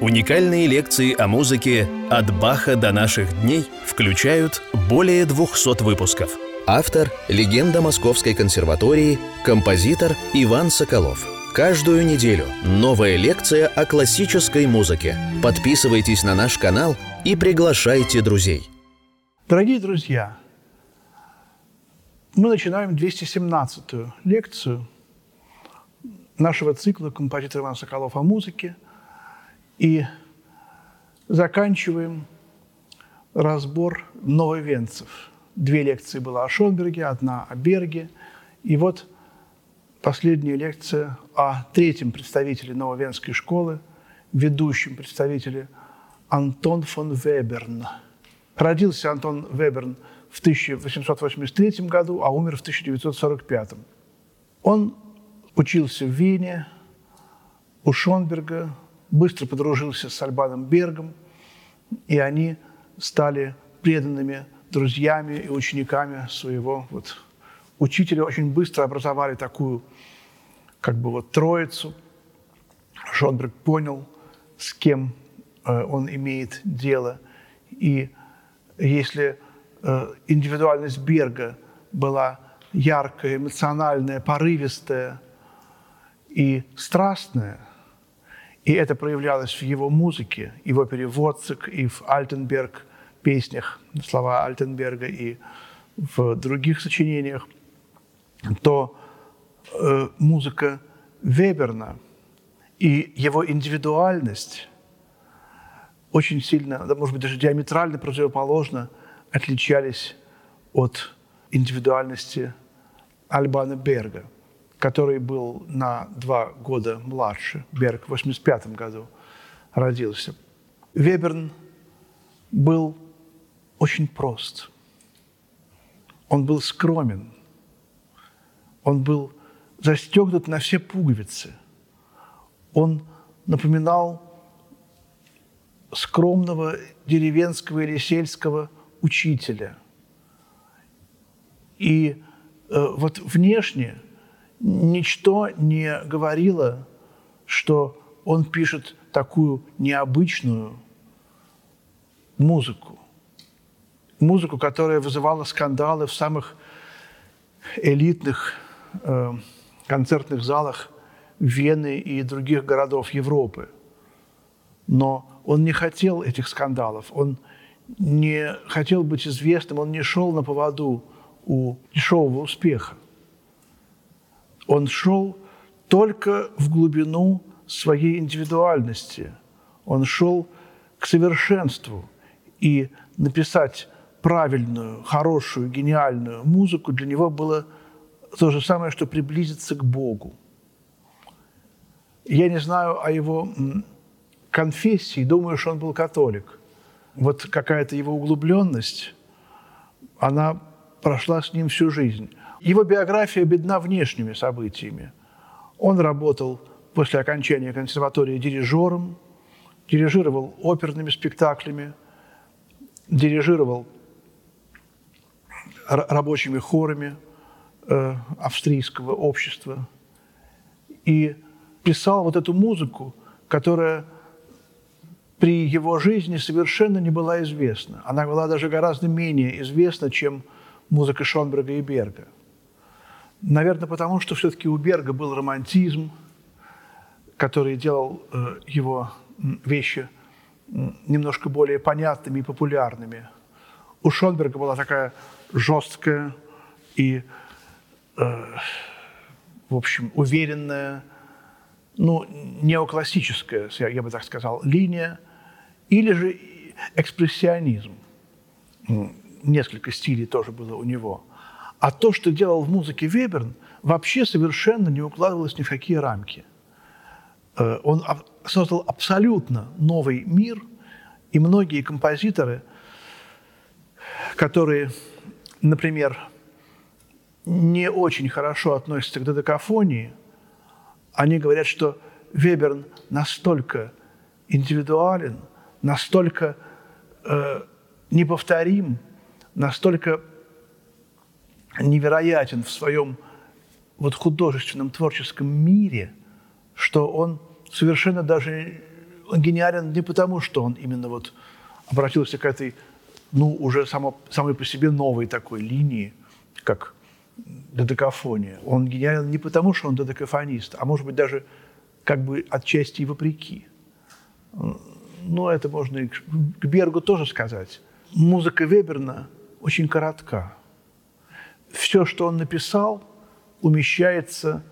Уникальные лекции о музыке «От Баха до наших дней» включают более 200 выпусков. Автор – легенда Московской консерватории, композитор Иван Соколов. Каждую неделю новая лекция о классической музыке. Подписывайтесь на наш канал и приглашайте друзей. Дорогие друзья, мы начинаем 217-ю лекцию нашего цикла «Композитор Иван Соколов о музыке» и заканчиваем разбор нововенцев. Две лекции было о Шонберге, одна о Берге. И вот последняя лекция о третьем представителе нововенской школы, ведущем представителе Антон фон Веберн. Родился Антон Веберн в 1883 году, а умер в 1945. Он учился в Вене, у Шонберга, быстро подружился с Альбаном Бергом, и они стали преданными друзьями и учениками своего вот, учителя. Очень быстро образовали такую как бы вот троицу. Шонберг понял, с кем э, он имеет дело. И если э, индивидуальность Берга была яркая, эмоциональная, порывистая и страстная – и это проявлялось в его музыке, опере «Воцик», и в «Альтенберг», песнях, слова Альтенберга, и в других сочинениях, то э, музыка Веберна и его индивидуальность очень сильно, да, может быть, даже диаметрально противоположно отличались от индивидуальности Альбана Берга – который был на два года младше. Берг в 85 году родился. Веберн был очень прост. Он был скромен. Он был застегнут на все пуговицы. Он напоминал скромного деревенского или сельского учителя. И э, вот внешне – ничто не говорило, что он пишет такую необычную музыку. Музыку, которая вызывала скандалы в самых элитных э, концертных залах Вены и других городов Европы. Но он не хотел этих скандалов, он не хотел быть известным, он не шел на поводу у дешевого успеха. Он шел только в глубину своей индивидуальности. Он шел к совершенству. И написать правильную, хорошую, гениальную музыку для него было то же самое, что приблизиться к Богу. Я не знаю о его конфессии, думаю, что он был католик. Вот какая-то его углубленность, она прошла с ним всю жизнь. Его биография бедна внешними событиями. Он работал после окончания консерватории дирижером, дирижировал оперными спектаклями, дирижировал рабочими хорами э, австрийского общества и писал вот эту музыку, которая при его жизни совершенно не была известна. Она была даже гораздо менее известна, чем музыка Шонберга и Берга – Наверное, потому что все-таки у Берга был романтизм, который делал э, его вещи немножко более понятными и популярными. У Шонберга была такая жесткая и, э, в общем, уверенная, ну, неоклассическая, я бы так сказал, линия, или же экспрессионизм. Несколько стилей тоже было у него – а то, что делал в музыке Веберн, вообще совершенно не укладывалось ни в какие рамки. Э, он создал абсолютно новый мир, и многие композиторы, которые, например, не очень хорошо относятся к додекафонии, они говорят, что Веберн настолько индивидуален, настолько э, неповторим, настолько невероятен в своем вот художественном творческом мире, что он совершенно даже гениален не потому, что он именно вот обратился к этой, ну, уже само, самой по себе новой такой линии, как додекафония. Он гениален не потому, что он додекафонист, а может быть даже как бы отчасти и вопреки. Ну, это можно и к Бергу тоже сказать. Музыка Веберна очень коротка. Все, что он написал, умещается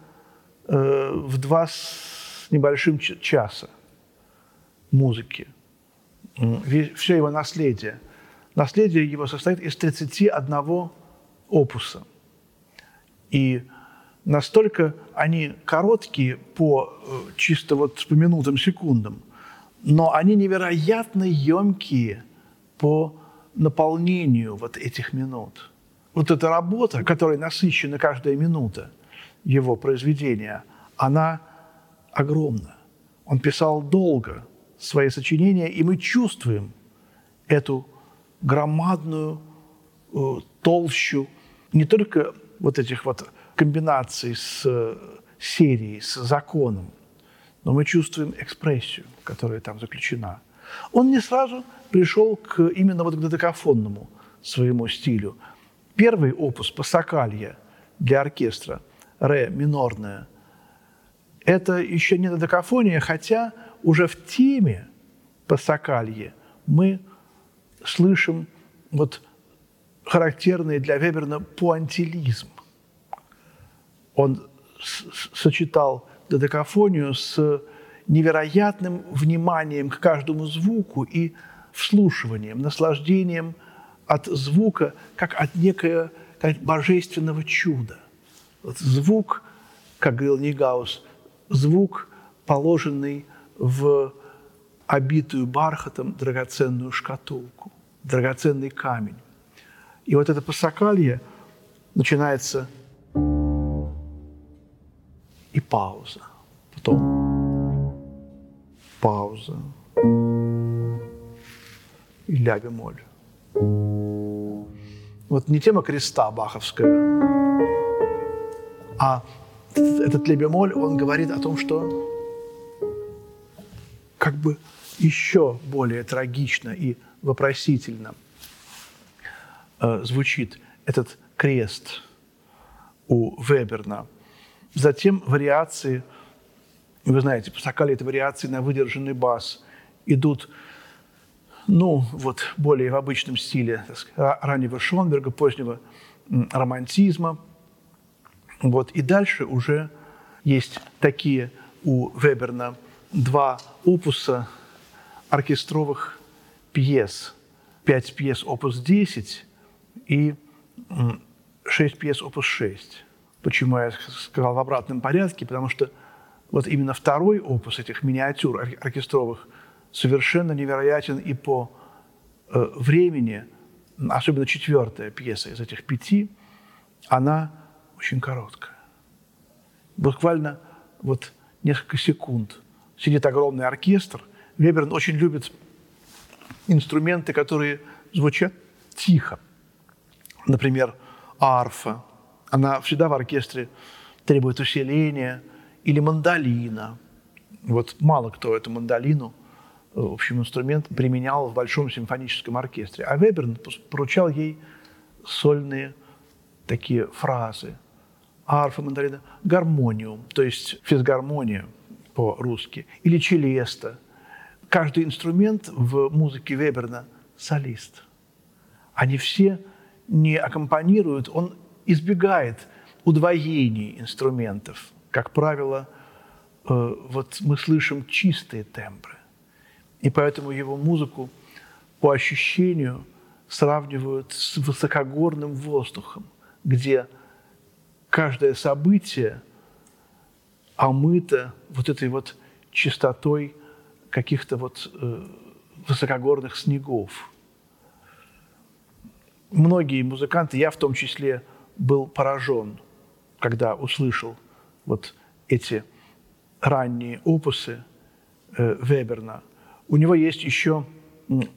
э, в два с небольшим часа музыки. Все его наследие. Наследие его состоит из 31 опуса. И настолько они короткие по э, чисто вот по минутам, секундам, но они невероятно емкие по наполнению вот этих минут. Вот эта работа, которой насыщена каждая минута его произведения, она огромна. Он писал долго свои сочинения, и мы чувствуем эту громадную э, толщу не только вот этих вот комбинаций с э, серией, с законом, но мы чувствуем экспрессию, которая там заключена. Он не сразу пришел к именно вот к додекафонному своему стилю. Первый опус «Пассакалья» для оркестра, ре минорная, это еще не додекафония, хотя уже в теме «Пассакалье» мы слышим вот характерный для Веберна пуантилизм. Он сочетал додекафонию с невероятным вниманием к каждому звуку и вслушиванием, наслаждением от звука, как от некого как божественного чуда. Вот звук, как говорил Нигаус, звук, положенный в обитую бархатом драгоценную шкатулку, драгоценный камень. И вот это пасакалье начинается и пауза. Потом пауза и ля бемоль. Вот не тема креста баховская, а этот ля бемоль, он говорит о том, что как бы еще более трагично и вопросительно – Э, звучит этот крест у Веберна. Затем вариации, вы знаете, Пасакали – это вариации на выдержанный бас, идут ну, вот более в обычном стиле сказать, раннего Шонберга, позднего романтизма. Вот. И дальше уже есть такие у Веберна два опуса оркестровых пьес. Пять пьес опус 10 и шесть пьес опус 6. Почему я сказал в обратном порядке? Потому что вот именно второй опус этих миниатюр оркестровых совершенно невероятен и по э, времени, особенно четвертая пьеса из этих пяти, она очень короткая. Буквально вот несколько секунд сидит огромный оркестр. Веберн очень любит инструменты, которые звучат тихо например, арфа, она всегда в оркестре требует усиления, или мандолина. Вот мало кто эту мандолину, в общем, инструмент применял в большом симфоническом оркестре. А Веберн поручал ей сольные такие фразы. Арфа, мандолина, гармониум, то есть физгармония по-русски, или челеста. Каждый инструмент в музыке Веберна – солист. Они все не аккомпанирует, он избегает удвоений инструментов. Как правило, э, вот мы слышим чистые тембры. И поэтому его музыку по ощущению сравнивают с высокогорным воздухом, где каждое событие омыто вот этой вот чистотой каких-то вот э, высокогорных снегов многие музыканты, я в том числе, был поражен, когда услышал вот эти ранние опусы э, Веберна. У него есть еще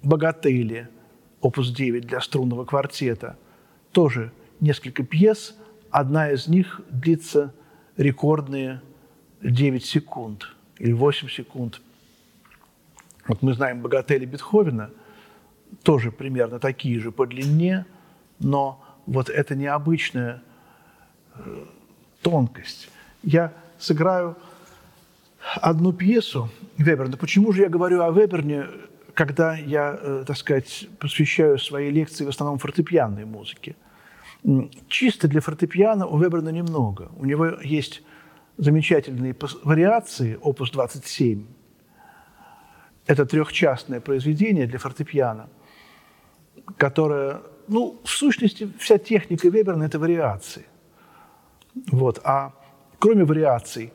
«Богатели», опус 9 для струнного квартета. Тоже несколько пьес, одна из них длится рекордные 9 секунд или 8 секунд. Вот мы знаем богатели Бетховена, тоже примерно такие же по длине, но вот это необычная э, тонкость. Я сыграю одну пьесу Веберна. Почему же я говорю о Веберне, когда я, э, так сказать, посвящаю свои лекции в основном фортепианной музыке? Чисто для фортепиано у Веберна немного. У него есть замечательные вариации, опус 27. Это трехчастное произведение для фортепиано, которое, ну, в сущности, вся техника Веберна – это вариации. Вот. А кроме вариаций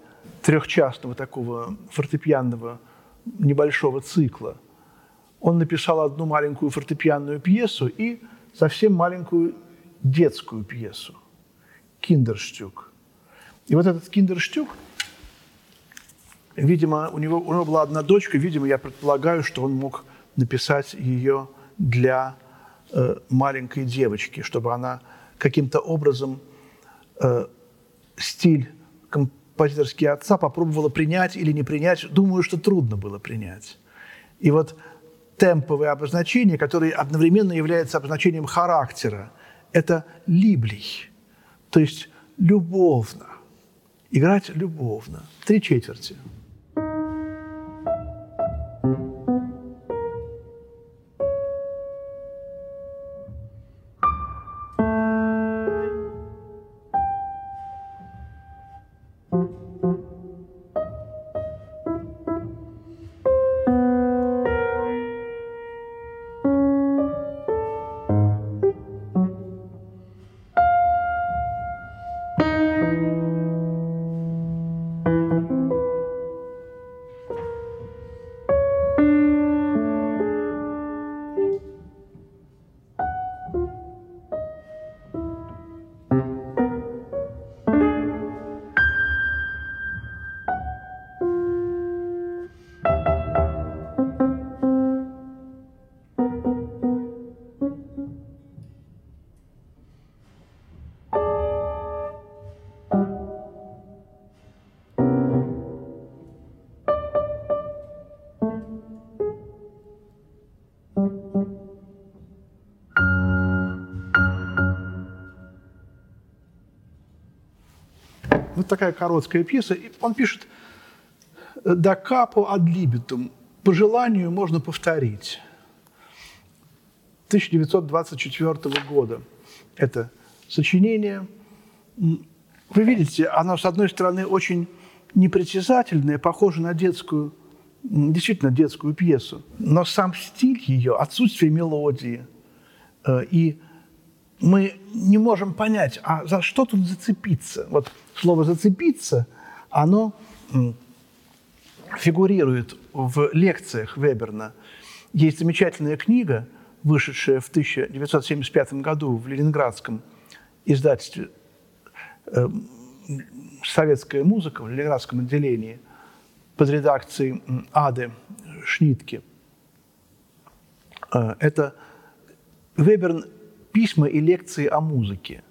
трехчастного такого фортепианного небольшого цикла, он написал одну маленькую фортепианную пьесу и совсем маленькую детскую пьесу «Киндерштюк». И вот этот «Киндерштюк», видимо, у него, у него была одна дочка, видимо, я предполагаю, что он мог написать ее для э, маленькой девочки, чтобы она каким-то образом э, стиль композиторский отца попробовала принять или не принять. Думаю, что трудно было принять. И вот темповое обозначение, которое одновременно является обозначением характера, это либлий, то есть любовно. Играть любовно. Три четверти – такая короткая пьеса. И он пишет «Да капо ad libitum» – «По желанию можно повторить». 1924 года. Это сочинение. Вы видите, оно, с одной стороны, очень непритязательное, похоже на детскую, действительно детскую пьесу, но сам стиль ее, отсутствие мелодии э, и мы не можем понять, а за что тут зацепиться. Вот слово «зацепиться», оно фигурирует в лекциях Веберна. Есть замечательная книга, вышедшая в 1975 году в Ленинградском издательстве э, «Советская музыка» в Ленинградском отделении под редакцией Ады Шнитки. Э, это Веберн письма и лекции о музыке.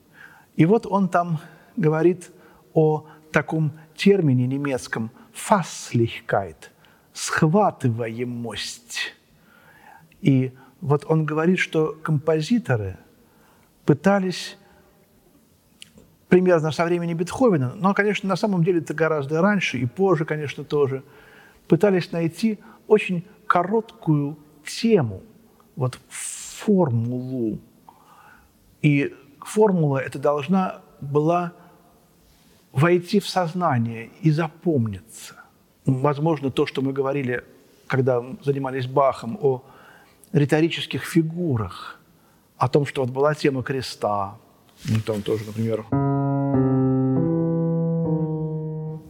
И вот он там говорит о таком термине немецком «Fasslichkeit» – «схватываемость». И вот он говорит, что композиторы пытались примерно со времени Бетховена, но, конечно, на самом деле это гораздо раньше и позже, конечно, тоже, пытались найти очень короткую тему, вот формулу, и формула эта должна была войти в сознание и запомниться. Возможно, то, что мы говорили, когда занимались Бахом, о риторических фигурах, о том, что вот была тема креста, ну, там тоже, например,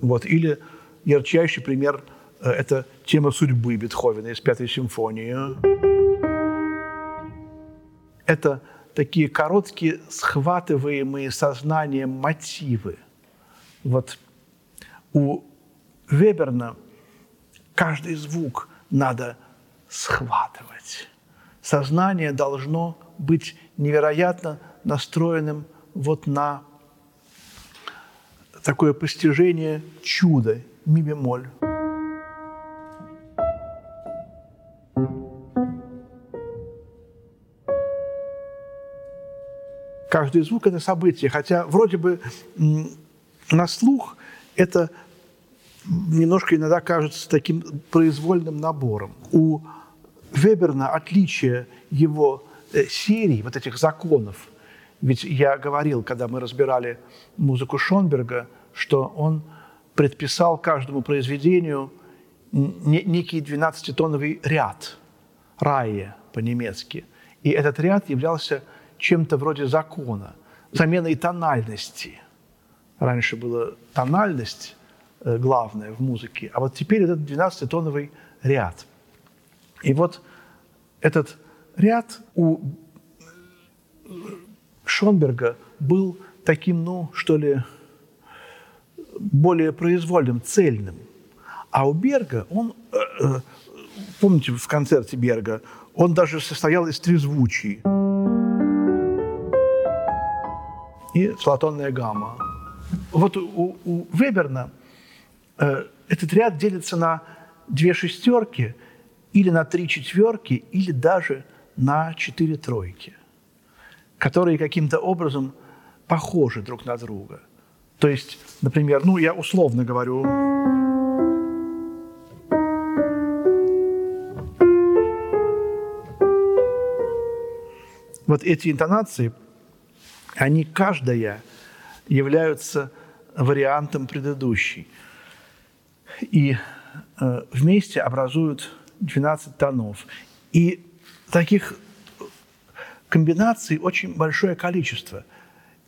вот, или ярчайший пример э, – это тема судьбы Бетховена из Пятой симфонии. Это такие короткие, схватываемые сознанием мотивы. Вот у Веберна каждый звук надо схватывать. Сознание должно быть невероятно настроенным вот на такое постижение чуда, ми. Каждый звук – это событие, хотя вроде бы на слух это немножко иногда кажется таким произвольным набором. У Веберна отличие его э, серий, вот этих законов, ведь я говорил, когда мы разбирали музыку Шонберга, что он предписал каждому произведению некий 12-тоновый ряд, рае по-немецки. И этот ряд являлся чем-то вроде закона, заменой тональности. Раньше была тональность э, главная в музыке, а вот теперь этот 12-тоновый ряд. И вот этот ряд у Шонберга был таким, ну, что ли, более произвольным, цельным. А у Берга, он, э, э, помните, в концерте Берга, он даже состоял из трезвучий. И флатонная гамма. Вот у, у Веберна э, этот ряд делится на две шестерки или на три четверки, или даже на четыре тройки, которые каким-то образом похожи друг на друга. То есть, например, ну, я условно говорю, вот эти интонации, они каждая являются вариантом предыдущей. И э, вместе образуют 12 тонов. И таких комбинаций очень большое количество.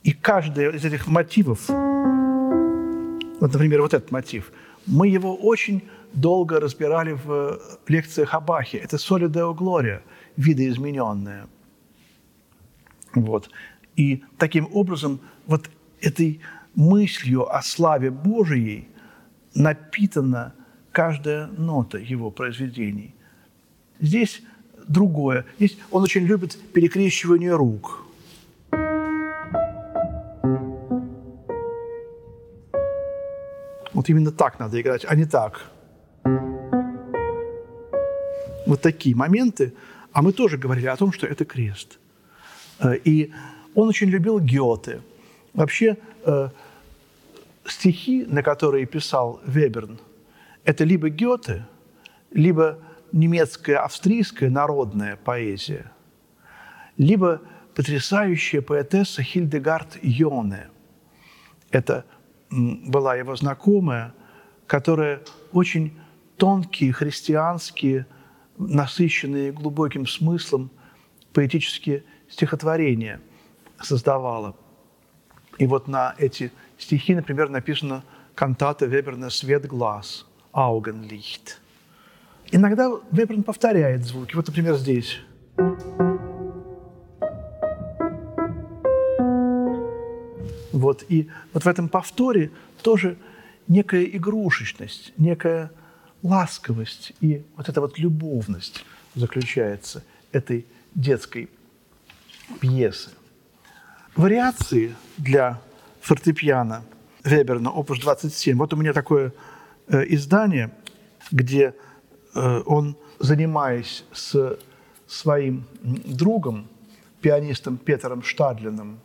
И каждый из этих мотивов, вот, например, вот этот мотив, мы его очень долго разбирали в лекциях о Бахе. Это «Соли Део Глория», видоизмененная. Вот. И таким образом вот этой мыслью о славе Божией напитана каждая нота его произведений. Здесь другое. Здесь он очень любит перекрещивание рук. Вот именно так надо играть, а не так. Вот такие моменты. А мы тоже говорили о том, что это крест. Э, и он очень любил Гёте. Вообще, э, стихи, на которые писал Веберн, это либо Гёте, либо немецкая, австрийская народная поэзия, либо потрясающая поэтесса Хильдегард Йоне. Это была его знакомая, которая очень тонкие, христианские, насыщенные глубоким смыслом поэтические стихотворения создавала. И вот на эти стихи, например, написана кантата Веберна «Свет глаз», Augenlicht. Иногда Веберн повторяет звуки. Вот, например, здесь. Вот, и вот в этом повторе тоже некая игрушечность, некая ласковость и вот эта вот любовность заключается этой детской пьесы. Вариации для фортепиано Веберна, опус 27. Вот у меня такое Э, издание, где э, он, занимаясь с своим другом, пианистом Петером Штадлиным,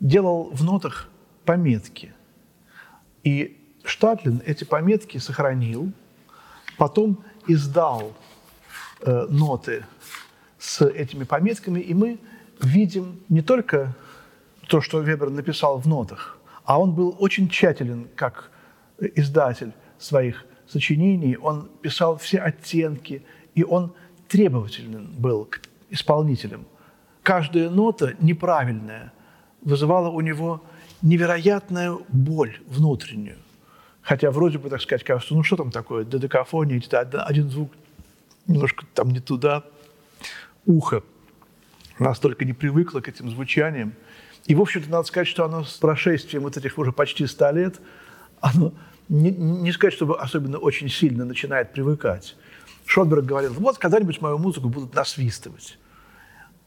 делал в нотах пометки. И Штадлин эти пометки сохранил, потом издал э, ноты с этими пометками, и мы видим не только то, что Вебер написал в нотах, а он был очень тщателен как издатель своих сочинений, он писал все оттенки, и он требователен был к исполнителям. Каждая нота неправильная вызывала у него невероятную боль внутреннюю. Хотя вроде бы, так сказать, кажется, ну что там такое, додекафония, один звук немножко там не туда, ухо настолько не привыкло к этим звучаниям. И, в общем-то, надо сказать, что оно с прошествием вот этих уже почти ста лет, оно не, не сказать, чтобы особенно очень сильно начинает привыкать. Шонберг говорил, вот когда-нибудь мою музыку будут насвистывать.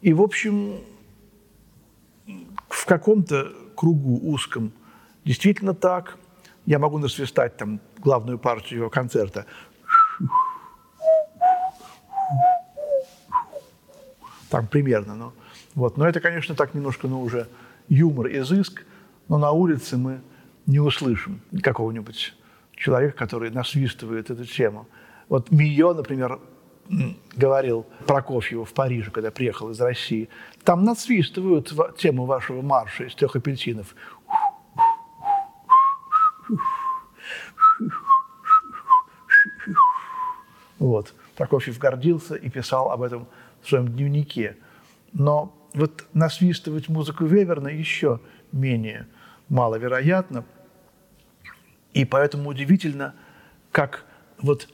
И, в общем, в каком-то кругу узком действительно так. Я могу насвистать там главную партию его концерта. Там примерно. Но, вот. но это, конечно, так немножко ну, уже юмор, изыск, но на улице мы не услышим какого-нибудь человека, который насвистывает эту тему. Вот Мио, например, говорил Прокофьеву в Париже, когда приехал из России, там насвистывают тему вашего марша из трех апельсинов. Вот. Прокофьев гордился и писал об этом в своем дневнике. Но вот насвистывать музыку Веверна еще менее маловероятно. И поэтому удивительно, как вот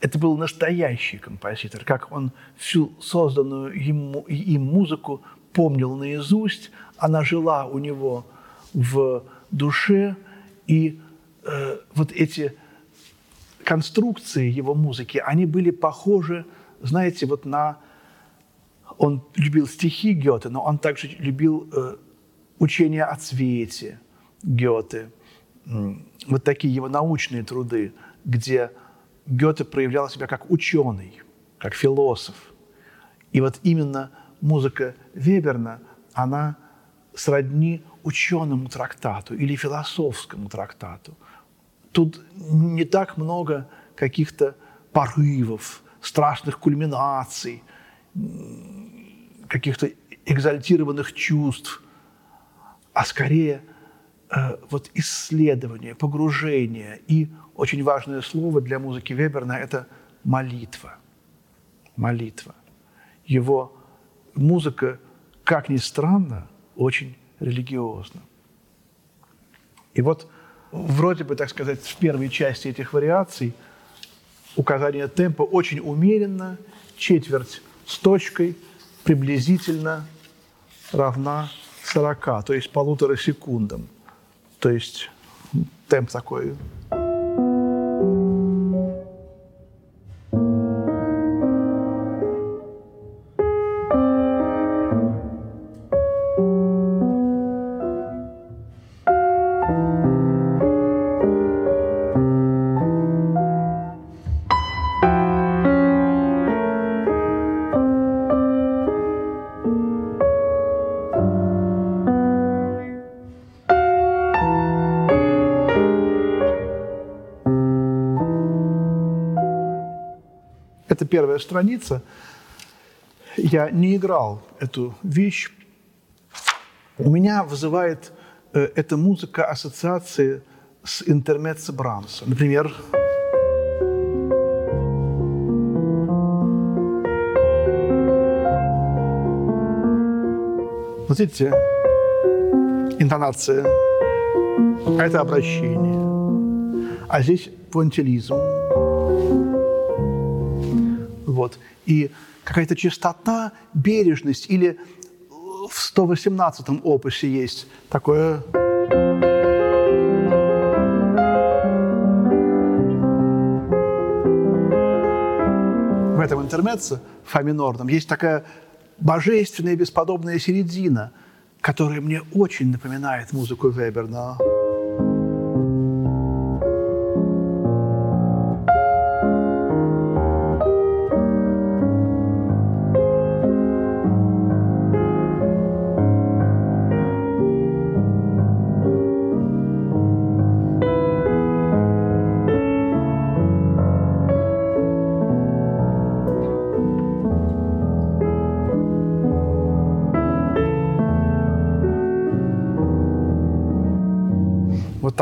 это был настоящий композитор, как он всю созданную ему, им музыку помнил наизусть, она жила у него в душе, и э, вот эти конструкции его музыки, они были похожи, знаете, вот на... Он любил стихи Гёте, но он также любил э, учение о цвете Гёте, вот такие его научные труды, где Гёте проявлял себя как ученый, как философ. И вот именно музыка Веберна, она сродни ученому трактату или философскому трактату. Тут не так много каких-то порывов, страшных кульминаций, каких-то экзальтированных чувств, а скорее э, вот исследование, погружение и очень важное слово для музыки Веберна – это молитва. Молитва. Его музыка, как ни странно, очень религиозна. И вот вроде бы, так сказать, в первой части этих вариаций указание темпа очень умеренно, четверть с точкой приблизительно равна 40, то есть полутора секундам. То есть темп такой первая страница. Я не играл эту вещь. У меня вызывает э, эта музыка ассоциации с интермеццо Брамса. Например, Вот видите, интонация, а это обращение. А здесь пуантилизм. Вот. И какая-то чистота, бережность. Или в 118-м опусе есть такое... В этом интермеце, фа минорном, есть такая божественная бесподобная середина, которая мне очень напоминает музыку Веберна.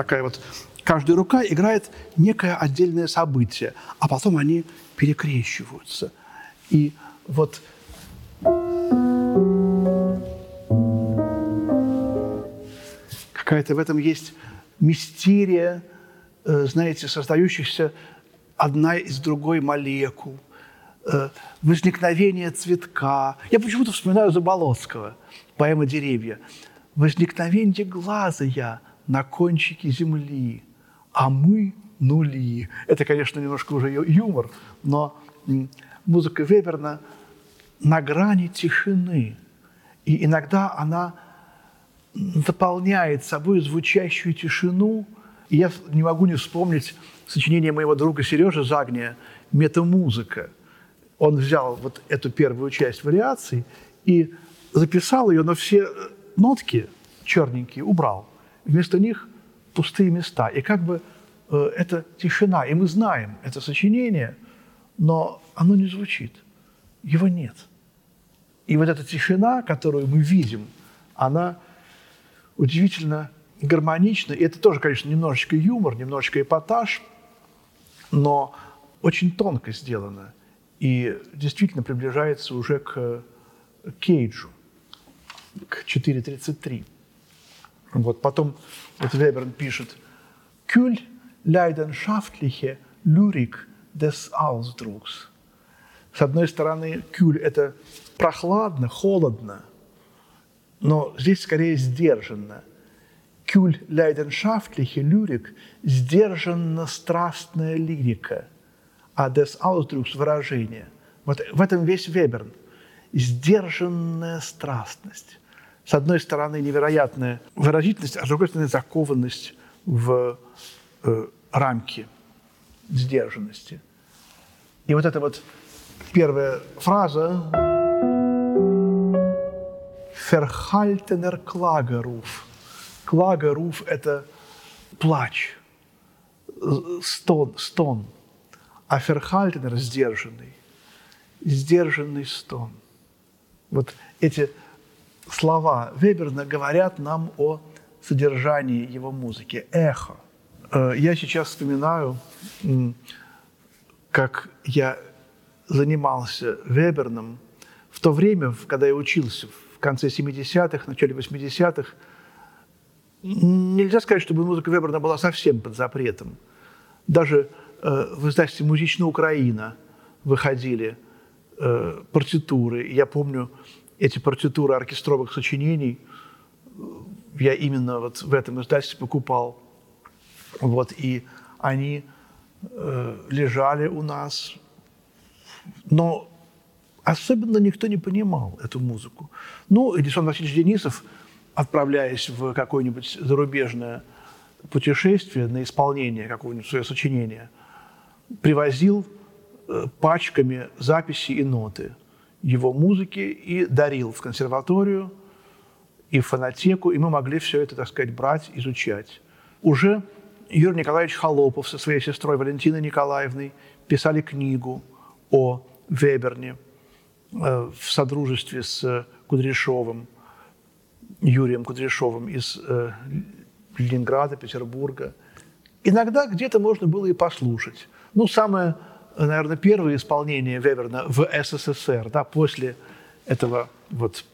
Такая вот, каждая рука играет некое отдельное событие, а потом они перекрещиваются. И вот какая-то в этом есть мистерия, э, знаете, создающихся одна из другой молекул, э, возникновение цветка. Я почему-то вспоминаю Заболоцкого, поэма «Деревья». Возникновение глаза я на кончике земли, а мы нули. Это, конечно, немножко уже юмор, но музыка Веберна на грани тишины. И иногда она заполняет собой звучащую тишину. И я не могу не вспомнить сочинение моего друга Сережи Загния «Метамузыка». Он взял вот эту первую часть вариаций и записал ее, но все нотки черненькие убрал. Вместо них пустые места. И как бы э, это тишина. И мы знаем это сочинение, но оно не звучит. Его нет. И вот эта тишина, которую мы видим, она удивительно гармонична. И это тоже, конечно, немножечко юмор, немножечко эпатаж, но очень тонко сделано. И действительно приближается уже к Кейджу, к 4.33. Вот потом вот Веберн пишет «Кюль leidenschaftliche Lyrik des Ausdrucks». С одной стороны, кюль – это прохладно, холодно, но здесь скорее сдержанно. Кюль leidenschaftliche Lyrik – сдержанно-страстная лирика, а des Ausdrucks – выражение. Вот в этом весь Веберн. Сдержанная страстность с одной стороны, невероятная выразительность, а с другой стороны, закованность в э, рамки сдержанности. И вот эта вот первая фраза «Verhaltener Klageruf». Klageruf – это плач, стон, стон. А Verhaltener – сдержанный. Сдержанный стон. Вот эти слова Веберна говорят нам о содержании его музыки, эхо. Э, я сейчас вспоминаю, как я занимался Веберном в то время, когда я учился в конце 70-х, начале 80-х. Нельзя сказать, чтобы музыка Веберна была совсем под запретом. Даже э, в издательстве «Музичная Украина» выходили э, партитуры. Я помню, эти партитуры оркестровых сочинений я именно вот в этом издательстве покупал. Вот, и они э, лежали у нас. Но особенно никто не понимал эту музыку. Ну, Эдисон Васильевич Денисов, отправляясь в какое-нибудь зарубежное путешествие на исполнение какого-нибудь своего сочинения, привозил э, пачками записи и ноты – его музыки и дарил в консерваторию и в фонотеку, и мы могли все это, так сказать, брать, изучать. Уже Юрий Николаевич Холопов со своей сестрой Валентиной Николаевной писали книгу о Веберне э, в содружестве с Кудряшовым, Юрием Кудряшовым из э, Ленинграда, Петербурга. Иногда где-то можно было и послушать. Ну, самое наверное, первое исполнение Веберна в СССР, да, после этого вот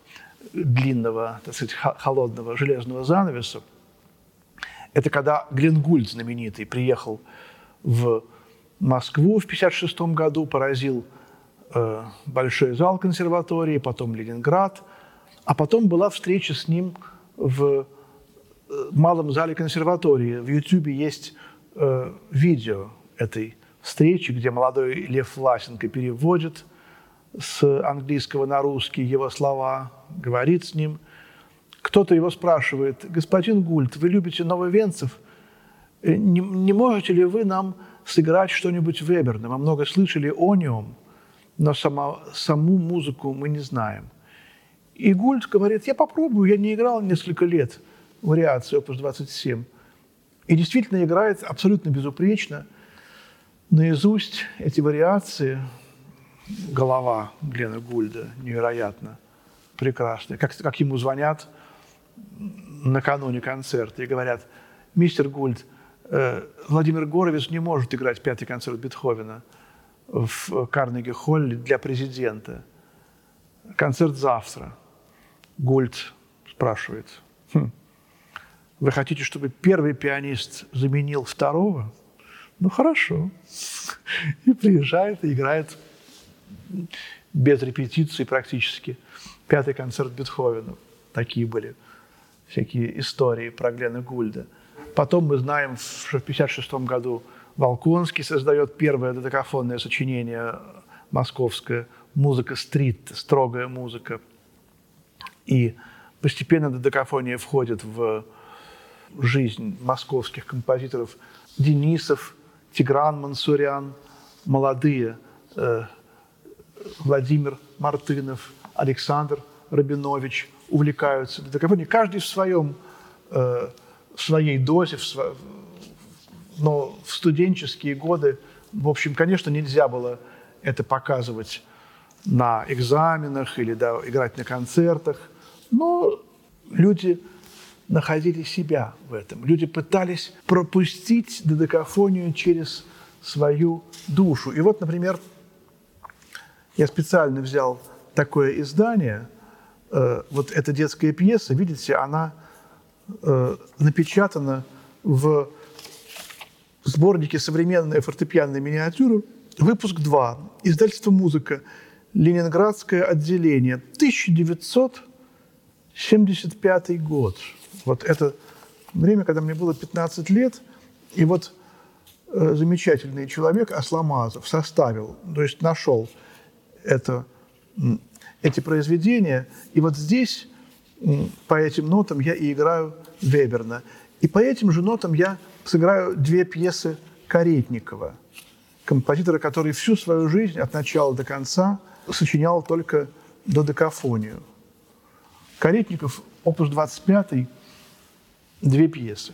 длинного, так сказать, холодного железного занавеса, это когда Глен Гульд знаменитый приехал в Москву в 1956 году, поразил э, большой зал консерватории, потом Ленинград, а потом была встреча с ним в э, малом зале консерватории. В Ютьюбе есть э, видео этой встречи, где молодой Лев Власенко переводит с английского на русский его слова, говорит с ним. Кто-то его спрашивает, господин Гульт, вы любите нововенцев? Э, не, не можете ли вы нам сыграть что-нибудь Веберна? Мы много слышали о нем, но сама, саму музыку мы не знаем. И Гульт говорит, я попробую, я не играл несколько лет вариацию опус 27. И действительно играет абсолютно безупречно – наизусть эти вариации, голова Глена Гульда невероятно прекрасная, как, как ему звонят накануне концерта и говорят, мистер Гульд, э, Владимир Горовец не может играть пятый концерт Бетховена в Карнеги-Холле для президента. Концерт завтра. Гульд спрашивает, хм, вы хотите, чтобы первый пианист заменил второго? Ну хорошо. И приезжает и играет без репетиции практически. Пятый концерт Бетховена. Такие были всякие истории про Глена Гульда. Потом мы знаем, что в 1956 году Волконский создает первое додекафонное сочинение московское «Музыка стрит», строгая музыка. И постепенно додекафония входит в жизнь московских композиторов Денисов, Тигран Мансурян, молодые э, Владимир Мартынов, Александр Рабинович увлекаются додекафонией. Каждый в своем, э, в своей дозе, в сво... но в студенческие годы, в общем, конечно, нельзя было это показывать на экзаменах или да, играть на концертах, но люди находили себя в этом. Люди пытались пропустить додекафонию через свою душу. И вот, например, я специально взял такое издание. Э, вот эта детская пьеса, видите, она э, напечатана в сборнике «Современная фортепианная миниатюра», выпуск 2, издательство «Музыка», Ленинградское отделение, 1975 год. Вот это время, когда мне было 15 лет, и вот э, замечательный человек Асламазов составил, то есть нашел это, эти произведения, и вот здесь по этим нотам я и играю Веберна. И по этим же нотам я сыграю две пьесы Каретникова, композитора, который всю свою жизнь от начала до конца сочинял только додекафонию. Каретников, опус 25, две пьесы.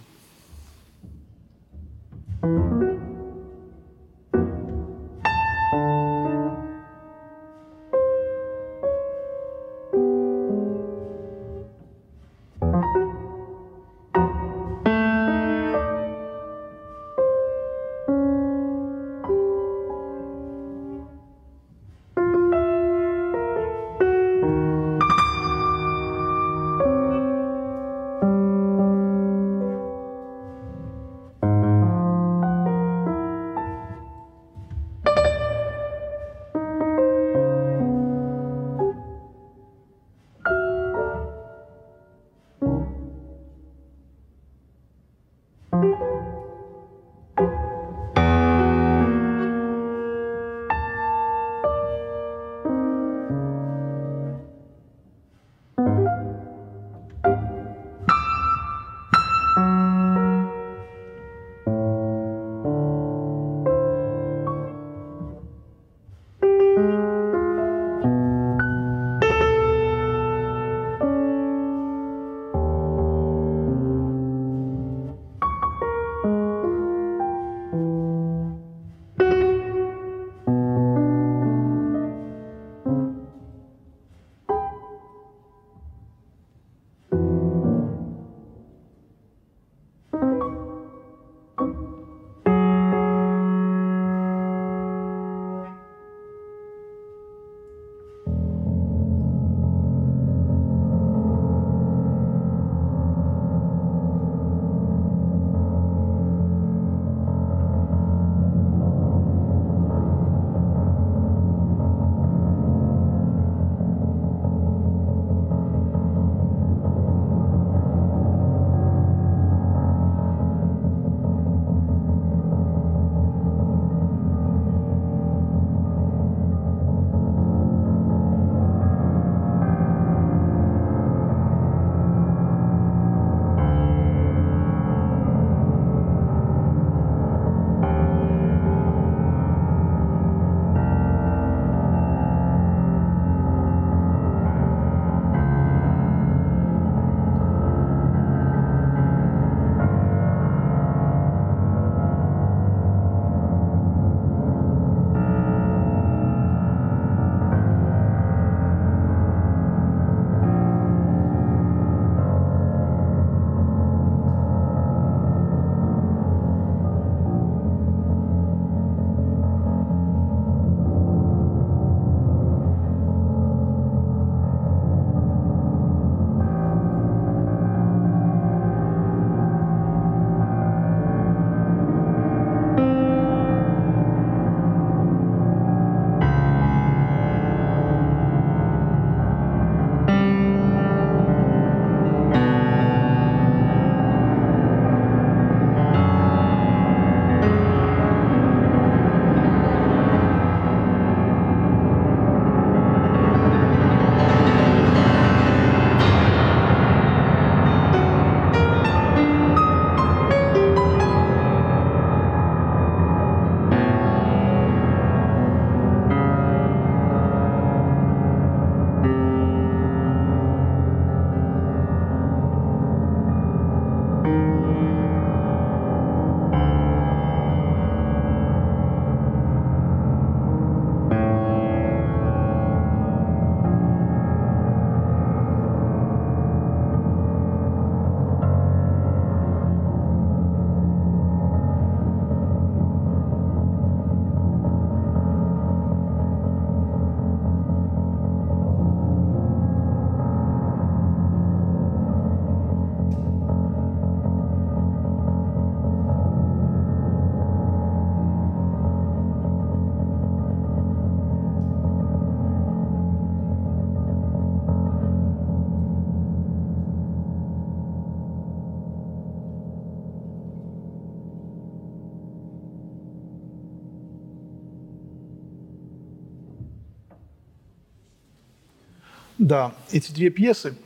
Да, эти две пьесы,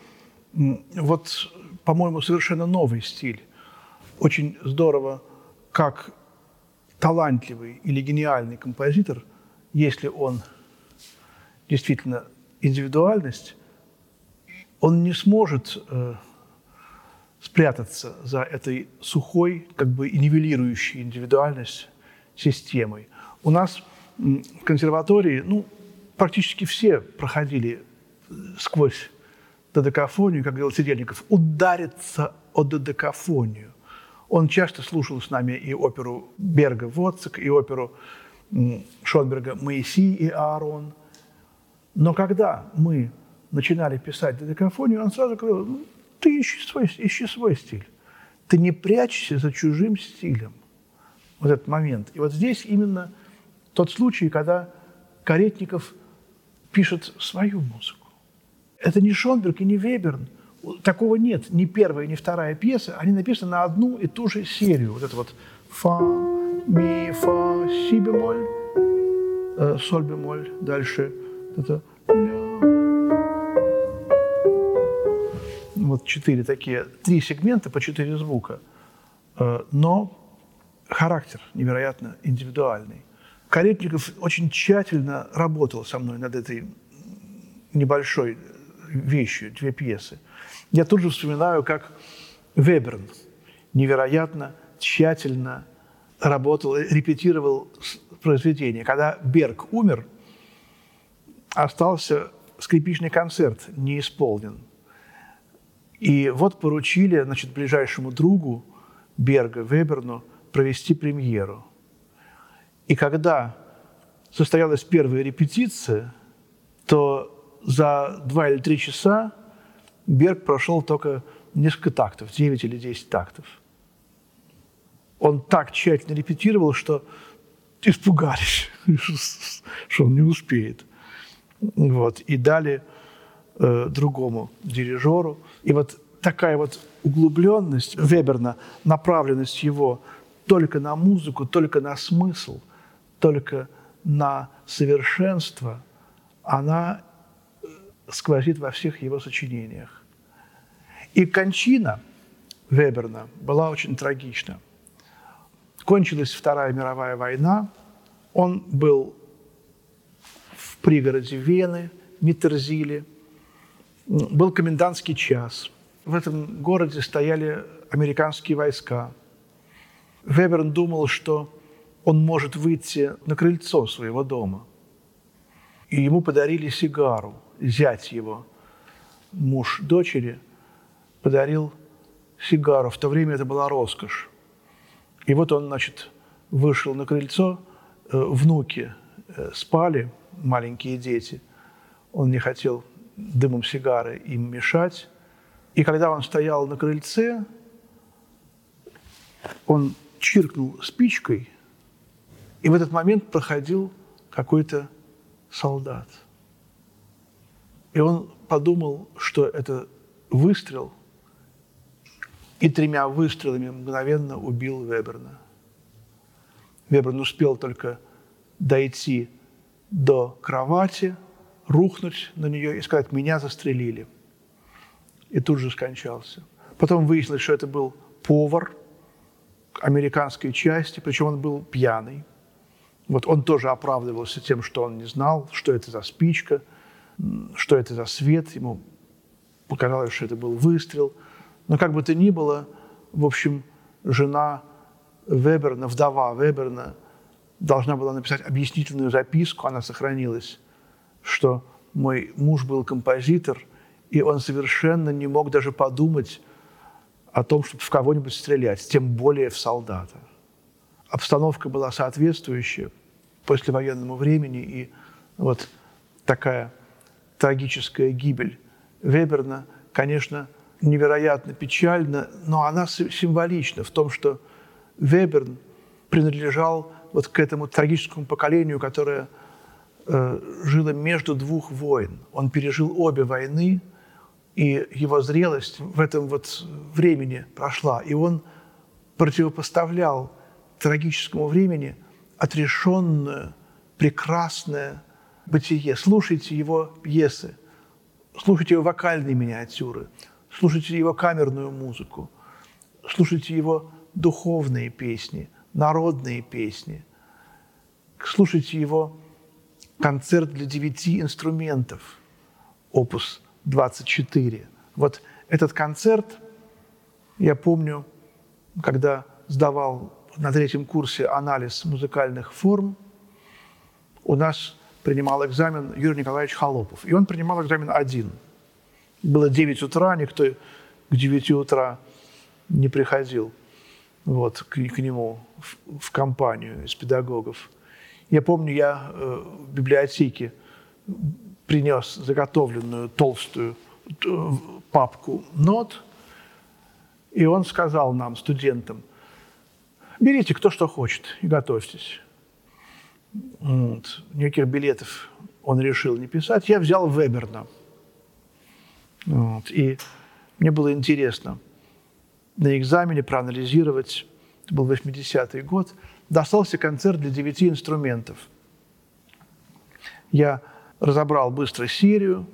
вот, по-моему, совершенно новый стиль. Очень здорово, как талантливый или гениальный композитор, если он действительно индивидуальность, он не сможет э, спрятаться за этой сухой, как бы и нивелирующей индивидуальность системой. У нас в консерватории, ну, практически все проходили сквозь додекафонию, как говорил Сидельников, удариться о додекафонию. Он часто слушал с нами и оперу Берга «Воцик», и оперу Шонберга «Моисей и Аарон». Но когда мы начинали писать додекафонию, он сразу говорил, ну, ты ищи свой, ищи свой стиль. Ты не прячься за чужим стилем. Вот этот момент. И вот здесь именно тот случай, когда Каретников пишет свою музыку. Это не Шонберг и не Веберн. Такого нет. Ни первая, ни вторая пьеса. Они написаны на одну и ту же серию. Вот это вот фа, ми, фа, си бемоль, э, соль бемоль. Дальше это Вот четыре такие, три сегмента по четыре звука. Э, но характер невероятно индивидуальный. Каретников очень тщательно работал со мной над этой небольшой вещью, две пьесы. Я тут же вспоминаю, как Веберн невероятно тщательно работал, репетировал произведение. Когда Берг умер, остался скрипичный концерт не исполнен. И вот поручили значит, ближайшему другу Берга, Веберну, провести премьеру – и когда состоялась первая репетиция, то за два или три часа Берг прошел только несколько тактов, 9 или 10 тактов. Он так тщательно репетировал, что испугались, что он не успеет. Вот. И дали э, другому дирижеру. И вот такая вот углубленность Веберна, направленность его только на музыку, только на смысл – только на совершенство, она сквозит во всех его сочинениях. И кончина Веберна была очень трагична. Кончилась Вторая мировая война, он был в пригороде Вены, Миттерзиле, был комендантский час. В этом городе стояли американские войска. Веберн думал, что он может выйти на крыльцо своего дома. И ему подарили сигару, зять его, муж дочери, подарил сигару. В то время это была роскошь. И вот он, значит, вышел на крыльцо, э, внуки э, спали, маленькие дети. Он не хотел дымом сигары им мешать. И когда он стоял на крыльце, он чиркнул спичкой – и в этот момент проходил какой-то солдат. И он подумал, что это выстрел, и тремя выстрелами мгновенно убил Веберна. Веберн успел только дойти до кровати, рухнуть на нее и сказать, меня застрелили. И тут же скончался. Потом выяснилось, что это был повар американской части, причем он был пьяный. Вот он тоже оправдывался тем, что он не знал, что это за спичка, что это за свет. Ему показалось, что это был выстрел. Но как бы то ни было, в общем, жена Веберна, вдова Веберна, должна была написать объяснительную записку, она сохранилась, что мой муж был композитор, и он совершенно не мог даже подумать о том, чтобы в кого-нибудь стрелять, тем более в солдата обстановка была соответствующая послевоенному времени, и вот такая трагическая гибель Веберна, конечно, невероятно печальна, но она символична в том, что Веберн принадлежал вот к этому трагическому поколению, которое э, жило между двух войн. Он пережил обе войны, и его зрелость в этом вот времени прошла. И он противопоставлял трагическому времени отрешенное, прекрасное бытие. Слушайте его пьесы. слушайте его вокальные миниатюры, слушайте его камерную музыку, слушайте его духовные песни, народные песни, слушайте его концерт для девяти инструментов, опус 24. Вот этот концерт, я помню, когда сдавал на третьем курсе анализ музыкальных форм, у нас принимал экзамен Юрий Николаевич Холопов. И он принимал экзамен один. Было 9 утра, никто к 9 утра не приходил вот, к, к нему в, в компанию из педагогов. Я помню, я э, в библиотеке принес заготовленную толстую э, папку нот, и он сказал нам, студентам, берите кто что хочет и готовьтесь. Вот. Никаких билетов он решил не писать. Я взял Веберна. Вот. И мне было интересно на экзамене проанализировать, это был 80-й год, достался концерт для девяти инструментов. Я разобрал быстро серию,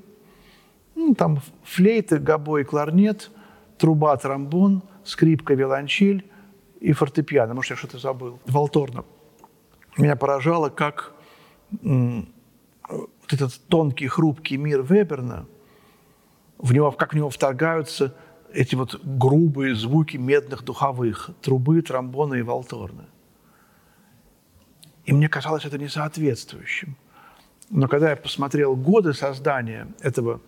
ну, там флейта, гобой, кларнет, труба, тромбон, скрипка, виолончель и фортепиано. Может, я что-то забыл. Волторна меня поражало, как вот этот тонкий, хрупкий мир Веберна, в него, как в него вторгаются эти вот грубые звуки медных духовых, трубы, тромбона и валторны. И мне казалось это несоответствующим. Но когда я посмотрел годы создания этого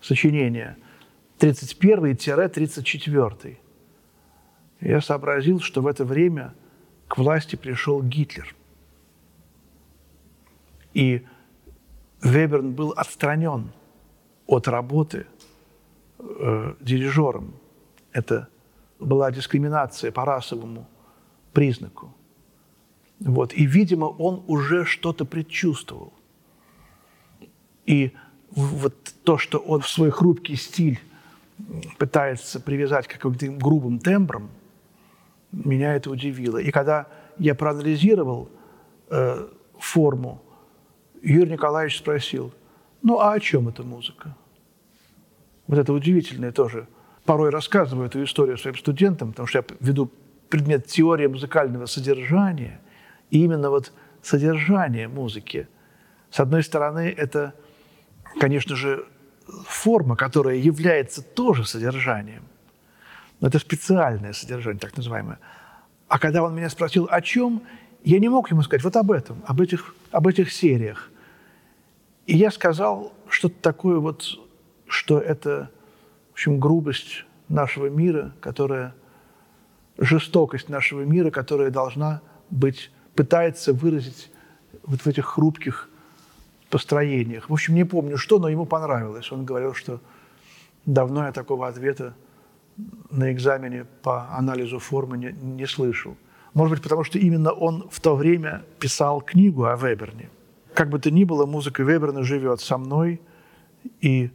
сочинения, 31-34, я сообразил, что в это время к власти пришел Гитлер – и Веберн был отстранен от работы э, дирижером. Это была дискриминация по расовому признаку. Вот. И, видимо, он уже что-то предчувствовал. И вот то, что он в свой хрупкий стиль пытается привязать к каким-то грубым тембрам, меня это удивило. И когда я проанализировал э, форму Юрий Николаевич спросил, ну а о чем эта музыка? Вот это удивительное тоже. Порой рассказываю эту историю своим студентам, потому что я веду предмет теории музыкального содержания, и именно вот содержание музыки. С одной стороны, это, конечно же, форма, которая является тоже содержанием. Но это специальное содержание, так называемое. А когда он меня спросил, о чем, я не мог ему сказать вот об этом, об этих, об этих сериях. И я сказал что-то такое вот, что это, в общем, грубость нашего мира, которая, жестокость нашего мира, которая должна быть, пытается выразить вот в этих хрупких построениях. В общем, не помню что, но ему понравилось. Он говорил, что давно я такого ответа на экзамене по анализу формы не, не слышал. Может быть, потому что именно он в то время писал книгу о Веберне. Как бы то ни было, музыка Веберна живет со мной, и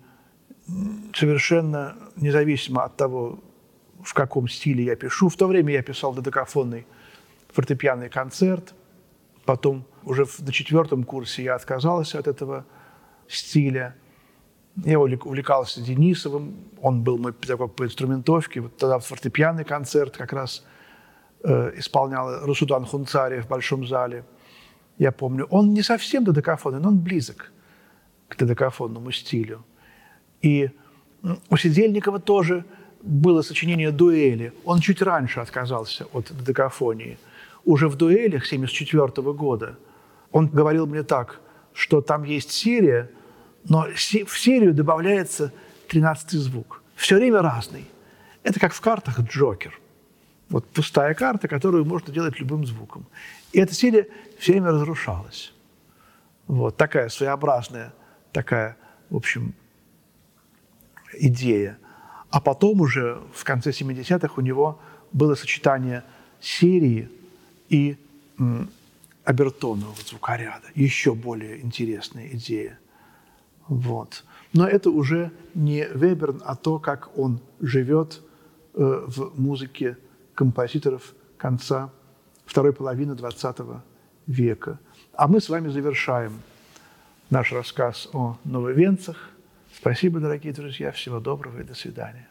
совершенно независимо от того, в каком стиле я пишу. В то время я писал додекафонный фортепианный концерт, потом уже на четвертом курсе я отказался от этого стиля. Я увлекался Денисовым, он был мой педагог по инструментовке. Вот тогда фортепианный концерт как раз Э, исполнял Русудан Хунцари в Большом зале. Я помню, он не совсем додекафонный, но он близок к додекафонному стилю. И у Сидельникова тоже было сочинение «Дуэли». Он чуть раньше отказался от додекафонии. Уже в «Дуэлях» 1974 года он говорил мне так, что там есть серия, но в серию добавляется тринадцатый звук. Все время разный. Это как в картах «Джокер». Вот пустая карта, которую можно делать любым звуком. И эта серия все время разрушалась. Вот такая своеобразная, такая, в общем, идея. А потом уже в конце 70-х у него было сочетание серии и м, обертонного звукоряда. Еще более интересная идея. Вот. Но это уже не Веберн, а то, как он живет э, в музыке композиторов конца второй половины XX века. А мы с вами завершаем наш рассказ о нововенцах. Спасибо, дорогие друзья. Всего доброго и до свидания.